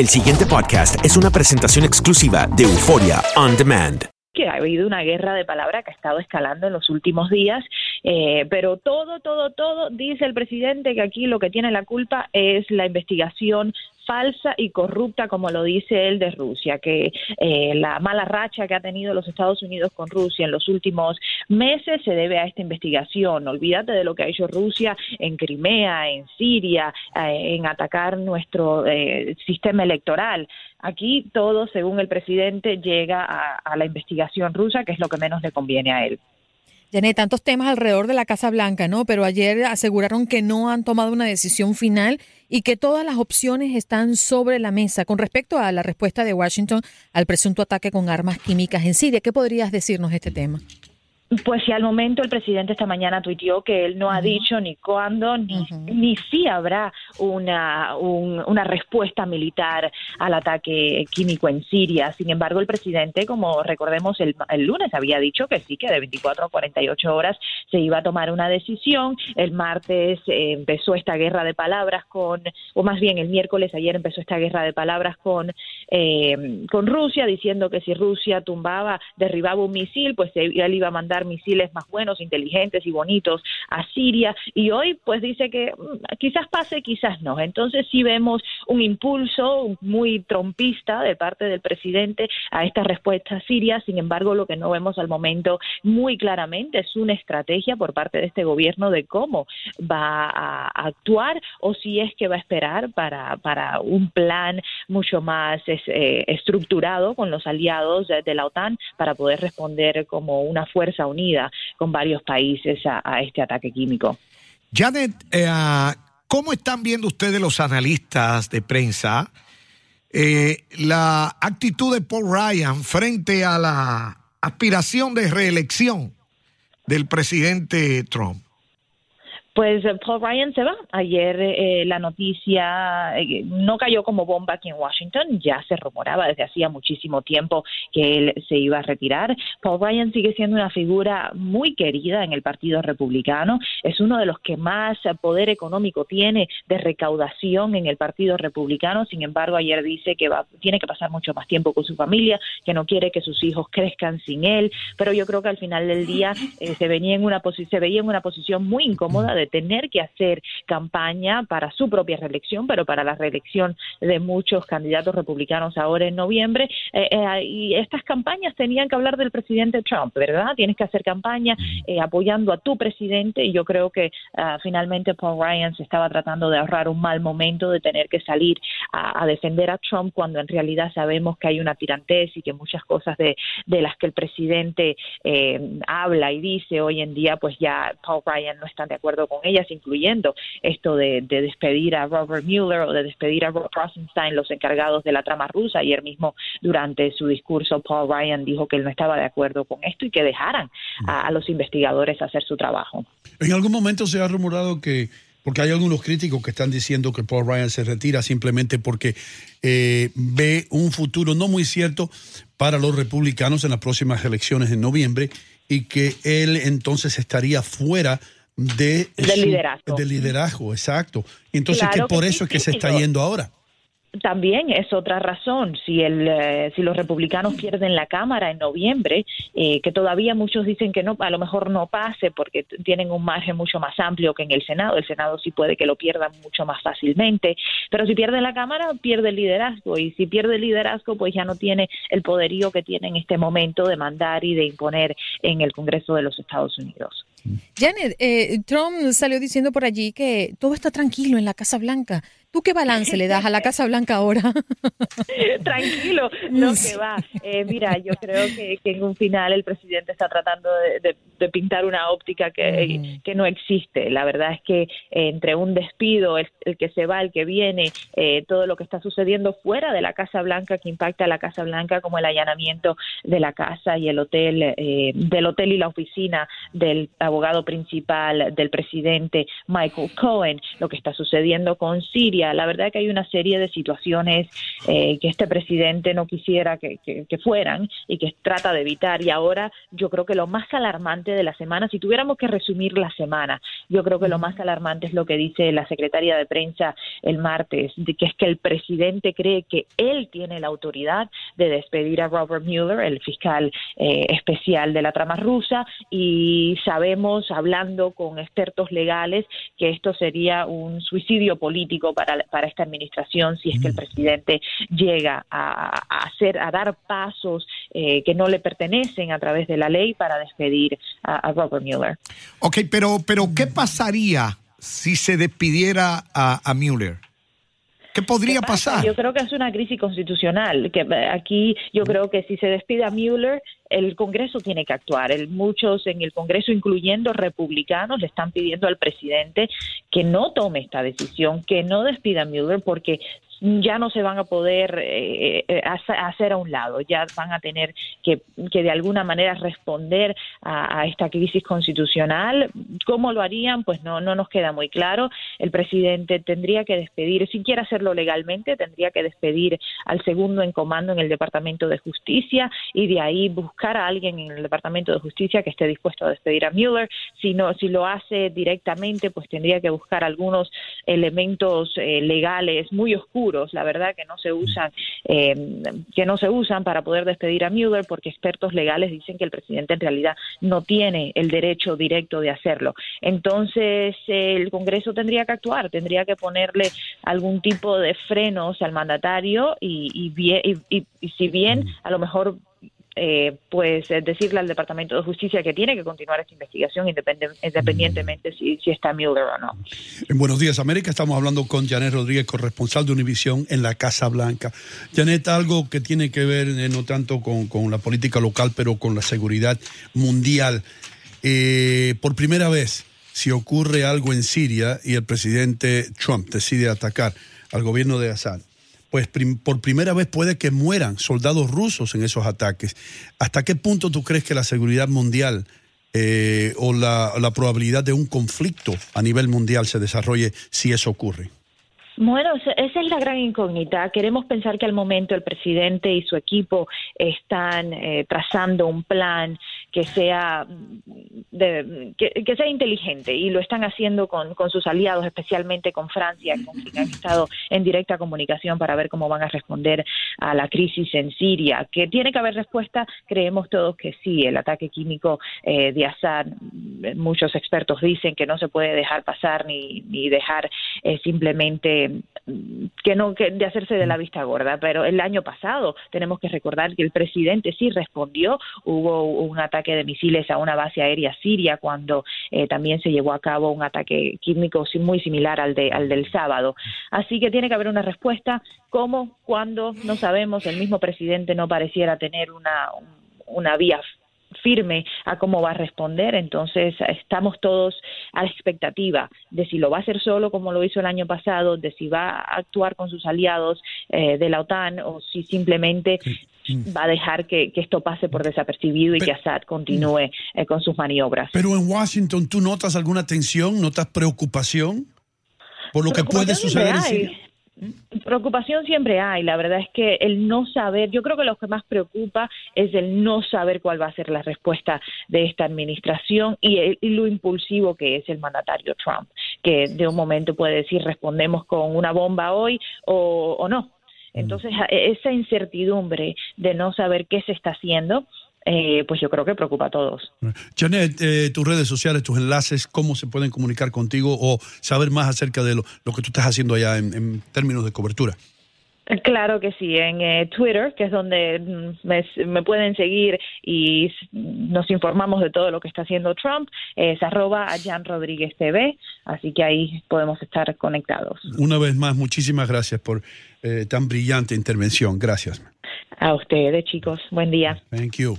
El siguiente podcast es una presentación exclusiva de Euforia On Demand. que ha habido una guerra de palabra que ha estado escalando en los últimos días, eh, pero todo, todo, todo, dice el presidente que aquí lo que tiene la culpa es la investigación falsa y corrupta, como lo dice él, de Rusia, que eh, la mala racha que ha tenido los Estados Unidos con Rusia en los últimos meses se debe a esta investigación. Olvídate de lo que ha hecho Rusia en Crimea, en Siria, eh, en atacar nuestro eh, sistema electoral. Aquí todo, según el presidente, llega a, a la investigación rusa, que es lo que menos le conviene a él. Janet, tantos temas alrededor de la Casa Blanca, ¿no? Pero ayer aseguraron que no han tomado una decisión final y que todas las opciones están sobre la mesa. Con respecto a la respuesta de Washington al presunto ataque con armas químicas en Siria, ¿qué podrías decirnos de este tema? Pues si al momento el presidente esta mañana tuiteó que él no ha dicho ni cuándo ni, ni si habrá una, un- una respuesta militar al ataque químico en Siria. Sin embargo, el presidente, como recordemos, el, el lunes había dicho que sí, que de 24 a 48 horas se iba a tomar una decisión. El martes eh, empezó esta guerra de palabras con, o más bien el miércoles ayer empezó esta guerra de palabras con, eh, con Rusia, diciendo que si Rusia tumbaba, derribaba un misil, pues él iba a mandar misiles más buenos, inteligentes y bonitos a Siria. Y hoy, pues dice que mm, quizás pase, quizás no. Entonces sí vemos un impulso muy trompista de parte del presidente a esta respuesta siria. Sin embargo, lo que no vemos al momento muy claramente es una estrategia por parte de este gobierno de cómo va a actuar o si es que va a esperar para, para un plan mucho más eh, estructurado con los aliados de la OTAN para poder responder como una fuerza unida con varios países a, este ataque químico. Janet, eh, ¿cómo están viendo ustedes los analistas de prensa eh, la actitud de Paul Ryan frente a la aspiración de reelección del presidente Trump? Pues eh, Paul Ryan se va. Ayer eh, la noticia eh, no cayó como bomba aquí en Washington, ya se rumoraba desde hacía muchísimo tiempo que él se iba a retirar. Paul Ryan sigue siendo una figura muy querida en el Partido Republicano, es uno de los que más poder económico tiene de recaudación en el Partido Republicano. Sin embargo, ayer dice que va, tiene que pasar mucho más tiempo con su familia, que no quiere que sus hijos crezcan sin él. Pero yo creo que al final del día eh, se venía en una se veía en una posición muy incómoda de tener que hacer campaña para su propia reelección, pero para la reelección de muchos candidatos republicanos ahora en noviembre. Eh, eh, y estas campañas tenían que hablar del presidente Trump, ¿verdad? Tienes que hacer campaña eh, apoyando a tu presidente y yo creo que ah, finalmente Paul Ryan se estaba tratando de ahorrar un mal momento de tener que salir a, a defender a Trump cuando en realidad sabemos que hay una tirantez y que muchas cosas de, de las que el presidente eh, habla y dice hoy en día, pues ya Paul Ryan no están de acuerdo con ellas, incluyendo esto de, de despedir a Robert Mueller o de despedir a Robert Rosenstein, los encargados de la trama rusa. Ayer mismo, durante su discurso, Paul Ryan dijo que él no estaba de acuerdo con esto y que dejaran a, a los investigadores hacer su trabajo. En algún momento se ha rumorado que Porque hay algunos críticos que están diciendo que Paul Ryan se retira simplemente porque eh, ve un futuro no muy cierto para los republicanos en las próximas elecciones en noviembre y que él entonces estaría fuera de liderazgo. Del liderazgo, exacto. Y entonces Claro que por que eso sí, es que se está yo- yendo ahora. También es otra razón. Si el, eh, si los republicanos pierden la Cámara en noviembre, eh, que todavía muchos dicen que no, a lo mejor no pase porque tienen un margen mucho más amplio que en el Senado. El Senado sí puede que lo pierdan mucho más fácilmente. Pero si pierde la Cámara, pierde el liderazgo. Y si pierde el liderazgo, pues ya no tiene el poderío que tiene en este momento de mandar y de imponer en el Congreso de los Estados Unidos. Janet, eh, Trump salió diciendo por allí que todo está tranquilo en la Casa Blanca. ¿Tú qué balance le das a la Casa Blanca ahora? Tranquilo, no que va. Eh, mira, yo creo que, que en un final el presidente está tratando de, de- de pintar una óptica que, que no existe. La verdad es que eh, entre un despido, el, el que se va, el que viene, eh, todo lo que está sucediendo fuera de la Casa Blanca que impacta a la Casa Blanca, como el allanamiento de la casa y el hotel, eh, del hotel y la oficina del abogado principal del presidente Michael Cohen, lo que está sucediendo con Siria. La verdad que hay una serie de situaciones eh, que este presidente no quisiera que, que- que fueran y que trata de evitar. Y ahora yo creo que lo más alarmante de la semana, si tuviéramos que resumir la semana, yo creo que lo más alarmante es lo que dice la secretaria de prensa el martes, de que es que el presidente cree que él tiene la autoridad de despedir a Robert Mueller, el fiscal eh, especial de la trama rusa, y sabemos, hablando con expertos legales, que esto sería un suicidio político para, para esta administración si es que el presidente llega a, a hacer, a dar pasos eh, que no le pertenecen a través de la ley para despedir a, a Robert Mueller. Ok, pero, pero ¿qué pasaría si se despidiera a, a Mueller? ¿Qué podría ¿Qué pasa? pasar? Yo creo que es una crisis constitucional. Que eh, aquí yo creo que si se despide a Mueller, el Congreso tiene que actuar. El- muchos en el Congreso, incluyendo republicanos, le están pidiendo al presidente que no tome esta decisión, que no despida a Mueller, porque ya no se van a poder eh, eh, hace- hacer a un lado, ya van a tener que, que de alguna manera responder a, a esta crisis constitucional. ¿Cómo lo harían? Pues no, no nos queda muy claro. El presidente tendría que despedir, si quiere hacerlo legalmente, tendría que despedir al segundo en comando en el Departamento de Justicia y de ahí buscar a alguien en el Departamento de Justicia que esté dispuesto a despedir a Mueller. Si no, si lo hace directamente, pues tendría que buscar algunos elementos eh, legales muy oscuros, la verdad que no se usan, eh, que no se usan para poder despedir a Mueller, porque expertos legales dicen que el presidente en realidad no tiene el derecho directo de hacerlo. Entonces el Congreso tendría que actuar, tendría que ponerle algún tipo de frenos al mandatario y, bien- y- y si bien a lo mejor eh, pues eh, decirle al Departamento de Justicia que tiene que continuar esta investigación independientemente si, está Mueller o no. En Buenos Días América estamos hablando con Janet Rodríguez, corresponsal de Univisión en la Casa Blanca. Janet, algo que tiene que ver eh, no tanto con, la política local, pero con la seguridad mundial. Eh, por primera vez, si ocurre algo en Siria y el presidente Trump decide atacar al gobierno de Assad, pues prim- por primera vez puede que mueran soldados rusos en esos ataques. ¿Hasta qué punto tú crees que la seguridad mundial eh, o la, la probabilidad de un conflicto a nivel mundial se desarrolle si eso ocurre? Bueno, esa es la gran incógnita. Queremos pensar que al momento el presidente y su equipo están eh, trazando un plan que sea de- que, sea inteligente y lo están haciendo con, con sus aliados, especialmente con Francia, con quien han estado en directa comunicación para ver cómo van a responder a la crisis en Siria. Que tiene que haber respuesta, creemos todos que sí. El ataque químico eh, de Assad, muchos expertos dicen que no se puede dejar pasar ni, ni dejar eh, simplemente mm, que no que de hacerse de la vista gorda. Pero el año pasado tenemos que recordar que el presidente sí respondió. Hubo un ataque de misiles a una base aérea siria cuando eh, también se llevó a cabo un ataque químico muy similar al, de, al del sábado. Así que tiene que haber una respuesta. ¿Cómo? ¿Cuándo? No sabemos. El mismo presidente no pareciera tener una, una vía firme a cómo va a responder. Entonces, estamos todos a la expectativa de si lo va a hacer solo, como lo hizo el año pasado, de si va a actuar con sus aliados eh, de la OTAN o si simplemente va a dejar que, que esto pase por desapercibido y que Assad continúe eh, con sus maniobras. Pero en Washington, ¿tú notas alguna tensión? ¿Notas preocupación? por lo que puede suceder en. Preocupación siempre hay, la verdad es que el no saber, yo creo que lo que más preocupa es el no saber cuál va a ser la respuesta de esta administración y, y, lo impulsivo que es el mandatario Trump, que de un momento puede decir respondemos con una bomba hoy o, o no. Entonces, esa incertidumbre de no saber qué se está haciendo, eh, pues yo creo que preocupa a todos. Janet, eh, tus redes sociales, tus enlaces, cómo se pueden comunicar contigo o saber más acerca de lo, lo que tú estás haciendo allá en, en términos de cobertura. Claro que sí, en eh, Twitter, que es donde mm, me, me, pueden seguir y nos informamos de todo lo que está haciendo Trump, es arroba a Jan Rodríguez TV, así que ahí podemos estar conectados. Una vez más, muchísimas gracias por eh, tan brillante intervención. Gracias. A ustedes, chicos. Buen día. Thank you.